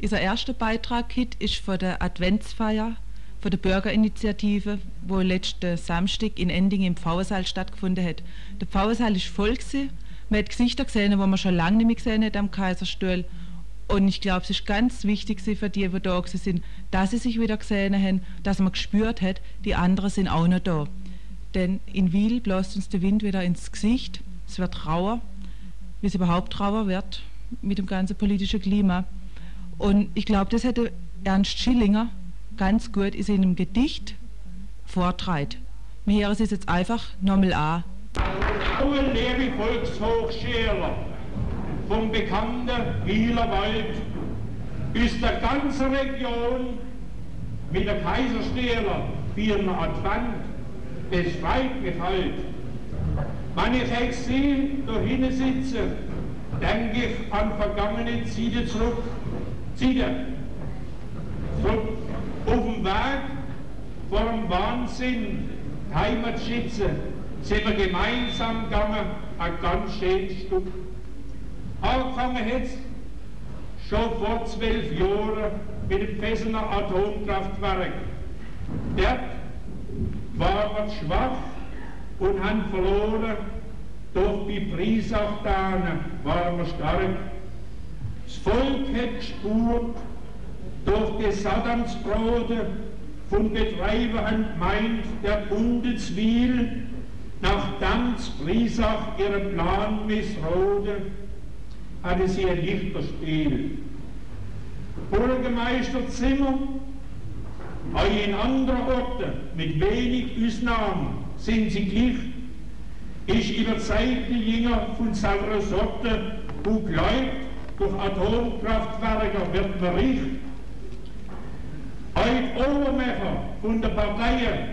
Unser erster Beitrag heute ist von der Adventsfeier von der Bürgerinitiative, wo letzten Samstag in Ending im Pfauensaal stattgefunden hat. Der Pfauensaal ist voll gewesen. Man hat Gesichter gesehen, die man schon lange nicht mehr gesehen hat am Kaiserstuhl. Und ich glaube, es ist ganz wichtig für die, die da sind, dass sie sich wieder gesehen haben, dass man gespürt hat, die anderen sind auch noch da. Denn in Wiel bläst uns der Wind wieder ins Gesicht. Es wird rauer, wie es überhaupt rauer wird mit dem ganzen politischen Klima. Und ich glaube, das hätte Ernst Schillinger ganz gut in seinem Gedicht vortreibt. Wir hören es jetzt einfach nochmal an. Levi Volkshochschüler vom bekannten Wieler Wald ist der ganze Region mit der Kaiserstähler vierner Advent es weit gefällt. Wenn ich da hinten sitze, denke ich an vergangene Zeiten zurück. Zurück auf dem Weg vor dem Wahnsinn, Heimatschütze, sind wir gemeinsam gegangen, ein ganz schönes Stück. Angefangen jetzt schon vor zwölf Jahren mit dem Fessener Atomkraftwerk. Dort waren wir schwach und haben verloren, doch bei Preisachtanen waren wir stark. Volk hat gespurt, doch die Satansbrote von Betreibern meint der Bundeswil, nach Danz Priesach ihren Plan missrode, hatte sie ein Lichterspiel. Bürgermeister Zimmer, auch in anderen Orten, mit wenig Ausnahmen, sind sie gleich. Ich überzeugte Jünger von saurer Sorte, wo glaubt, durch Atomkraftwerke wird man richt, Heute Obermecher von der Parteien,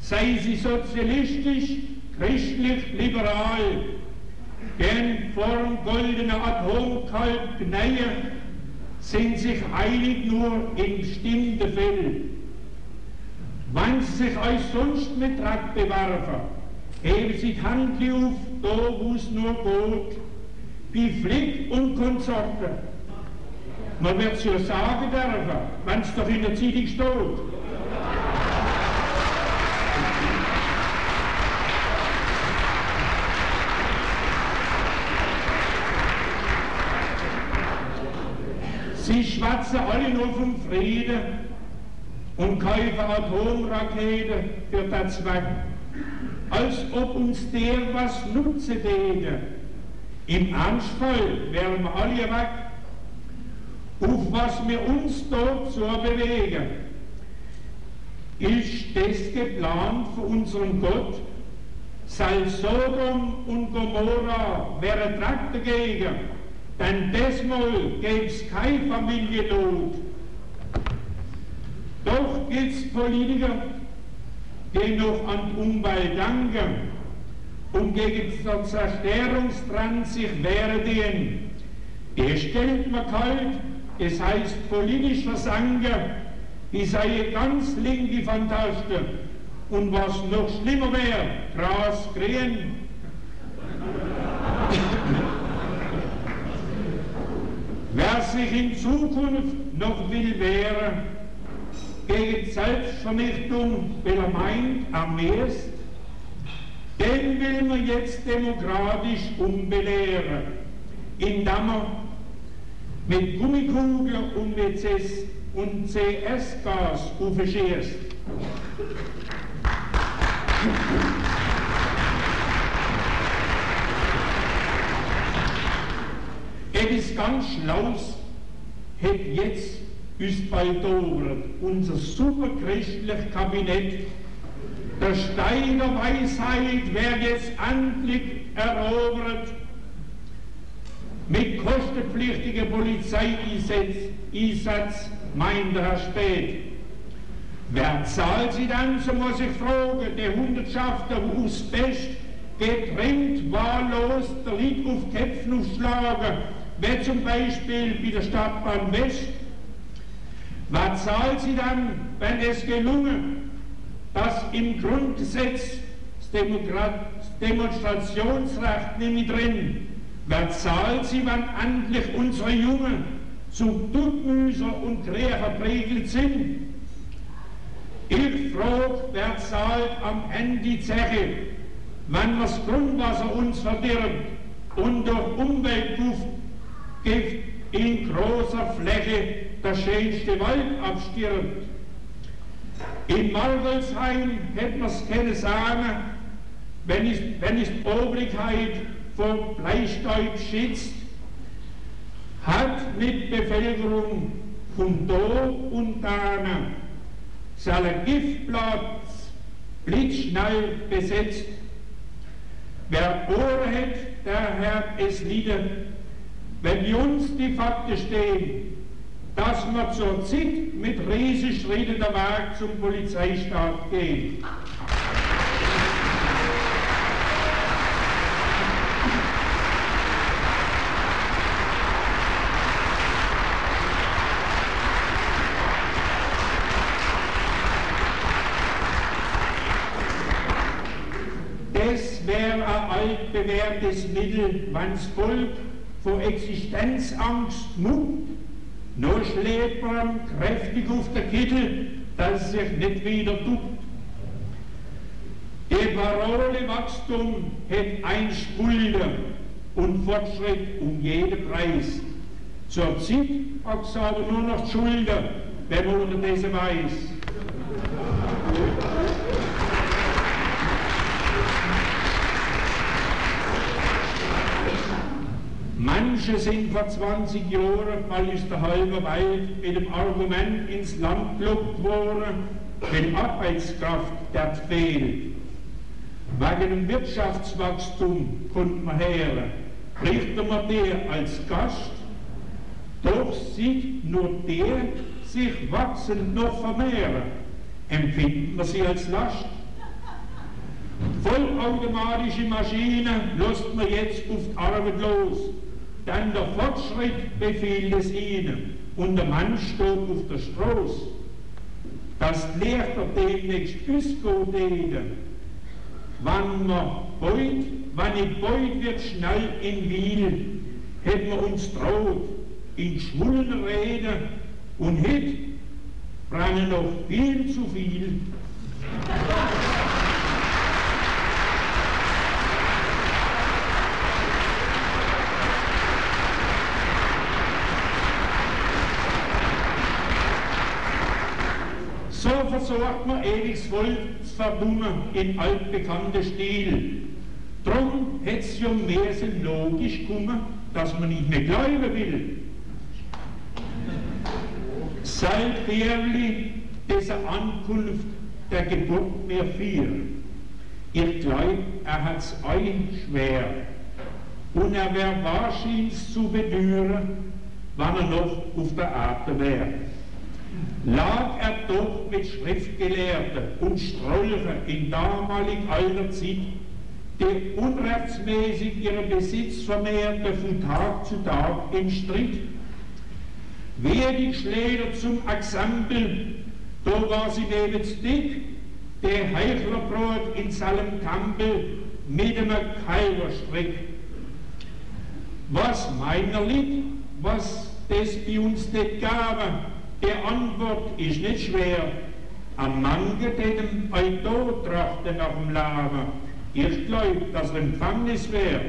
sei sie sozialistisch, christlich, liberal, denn vor dem goldenen Atomkalb Gneie sind sich eilig nur in bestimmte Fälle. Wenn sie sich euch sonst mit Dreck bewerfen, heben sie die Hand auf, da wo es nur geht, wie Flick und Konsorten man wird es ja sagen dürfen, wenn es doch in der Zeitung steht. Sie schwatzen alle nur vom Frieden und kaufen Atomraketen für das Zweck, als ob uns der was nutzen täte. Im Ernstfall wären wir alle weg auf was wir uns dort so bewegen, ist das geplant für unseren Gott, sei Sodom und Gomorra wäre Dreck dagegen, denn desmal gäb's keine Familiennot. Doch gibt's Politiker, die noch an die Umwelt danken und gegen den Zerstörungsdrang sich wehren. Der stellt man kalt es heißt politisch Versanger, die sei ganz linke Fantaste. Und was noch schlimmer wäre, Gras grün. Wer sich in Zukunft noch will wehren gegen Selbstvernichtung, weil er meint, am meist, den will man jetzt demokratisch umbelehren, indem er mit Gummikugeln und mit CS und CS-Gas aufschießt. Etwas ganz Schlaues hat jetzt uns bald unser superchristliches Kabinett. Der Stein der Weisheit wird jetzt endlich erobert mit kostenpflichtigem Polizeieinsatz, meint Herr Spät. Wer zahlt sie dann, so muss ich fragen, der Hundertschafter aus Best, getrennt, wahllos, der Lied auf Köpfen aufschlagen, wie zum Beispiel bei der Stadtbahn West. Wer zahlt sie dann, wenn es gelungen, dass im Grundgesetz das Demonstrationsrecht nicht mehr drin Wer zahlt sie, wenn endlich unsere Jungen zum Duckmüser und Krähe verprägelt sind. Ich frage, wer zahlt am Ende die Zeche, wenn das Grundwasser uns verdirbt und durch Umweltgift in großer Fläche der schönste Wald abstirbt. In Margelsheim hätte man es keine sagen, wenn es, wenn es die Obrigkeit vor Bleistaub schützt, hat mit Bevölkerung von da und da seinen Giftplatz blitzschnell besetzt. Wer Ohren hat, der hört es wieder. Wenn uns die Fakten stehen, dass wir zur Zeit mit Riesenschritten der Weg zum Polizeistaat gehen. Das wäre ein altbewährtes Mittel, wenn's Volk vor Existenzangst muckt nur schlägt man kräftig auf der Kittel, dass es sich nicht wieder tut. Die Parole Wachstum hat ein Spulder und Fortschritt um jeden Preis. Zur Zeit hat es aber nur noch die Schulter, wenn man unterdessen weiß. Manche sind vor 20 Jahren, weil ist der halbe Wald mit dem Argument ins Land gelockt worden, wenn Arbeitskraft der fehlt. Wegen dem Wirtschaftswachstum kommt man her, richtet man der als Gast, doch sieht nur der sich wachsend noch vermehren, empfindet man sie als Last. Vollautomatische Maschinen lässt man jetzt auf die Arbeit los dann der Fortschritt befiehlt es ihnen und der Mann steht auf der Straße. Das lehrt er demnächst ausgehen. Wann man beut, wann ich beut wird schnell in Wiel, hätten wir uns traut, in Schwullen reden und hit brennen noch viel zu viel. So versorgt man ewiges Volk verbunden in altbekannter Stil. Drum hätte es ja mehr Sinn logisch kommen, dass man nicht mehr glauben will. Seit Bärli dieser Ankunft der Geburt mir vier. Ich glaube, er hat's ein schwer. Und er wäre wahrscheinlich zu bedüren, wann er noch auf der Erde wäre lag er doch mit Schriftgelehrten und Strolchen in damalig alter Zeit, die unrechtsmäßig ihren Besitz vermehrte von Tag zu Tag im Streit. Wer die Schläger zum Exempel, da war sie neben dick, der Heichlerbrot in seinem Kampel mit einem Keilerstrick. Was meiner liegt, was das bei uns nicht gab, die Antwort ist nicht schwer. Am Manche, dem bei Tod trachte nach dem Leben. Ich glaub, dass er Empfangnis wäre.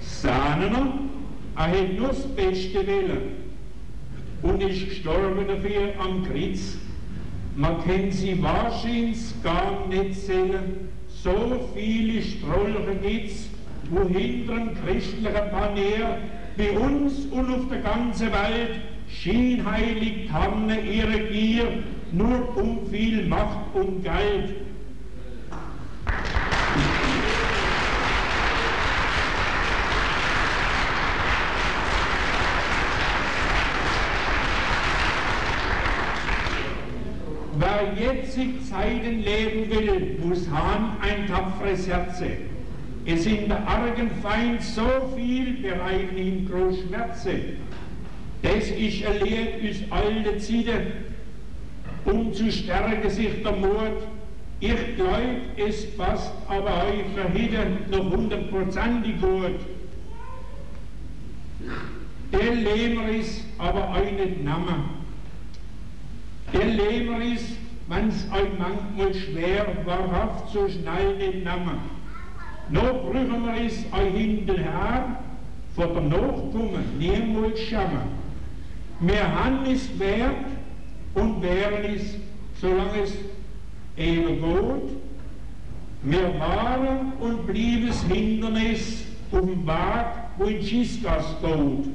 Sahnener, er hat nur das Beste willen und ist gestorben dafür am Kreuz man kann sie wahrscheinlich gar nicht zählen. So viele Strolche gibt's, wo hinter christlichen Panier bei uns und auf der ganzen Welt scheinheilig tarne ihre Gier nur um viel Macht und Geld. Wer jetzig Zeiten leben will, muss haben ein tapferes Herz. Es in der argen Feind so viel bereiten ihm groß Schmerze. Das ist erlehrt aus alte Zeiten, um zu stärken sich der Mut. Ich glaube, es passt aber euch verhindert noch hundertprozentig gut. Der Lehmer ist aber euch nicht Name. Der Lehmer ist, es euch manchmal schwer, wahrhaft so schnell nicht Name. Noch brüchen wir es euch hinterher, vor der Nachkommen niemals schauen. Wir haben es wert und wären es, solange es eben geht. Wir waren und blieben das Hindernis auf dem Weg, wo in Schiskas geht.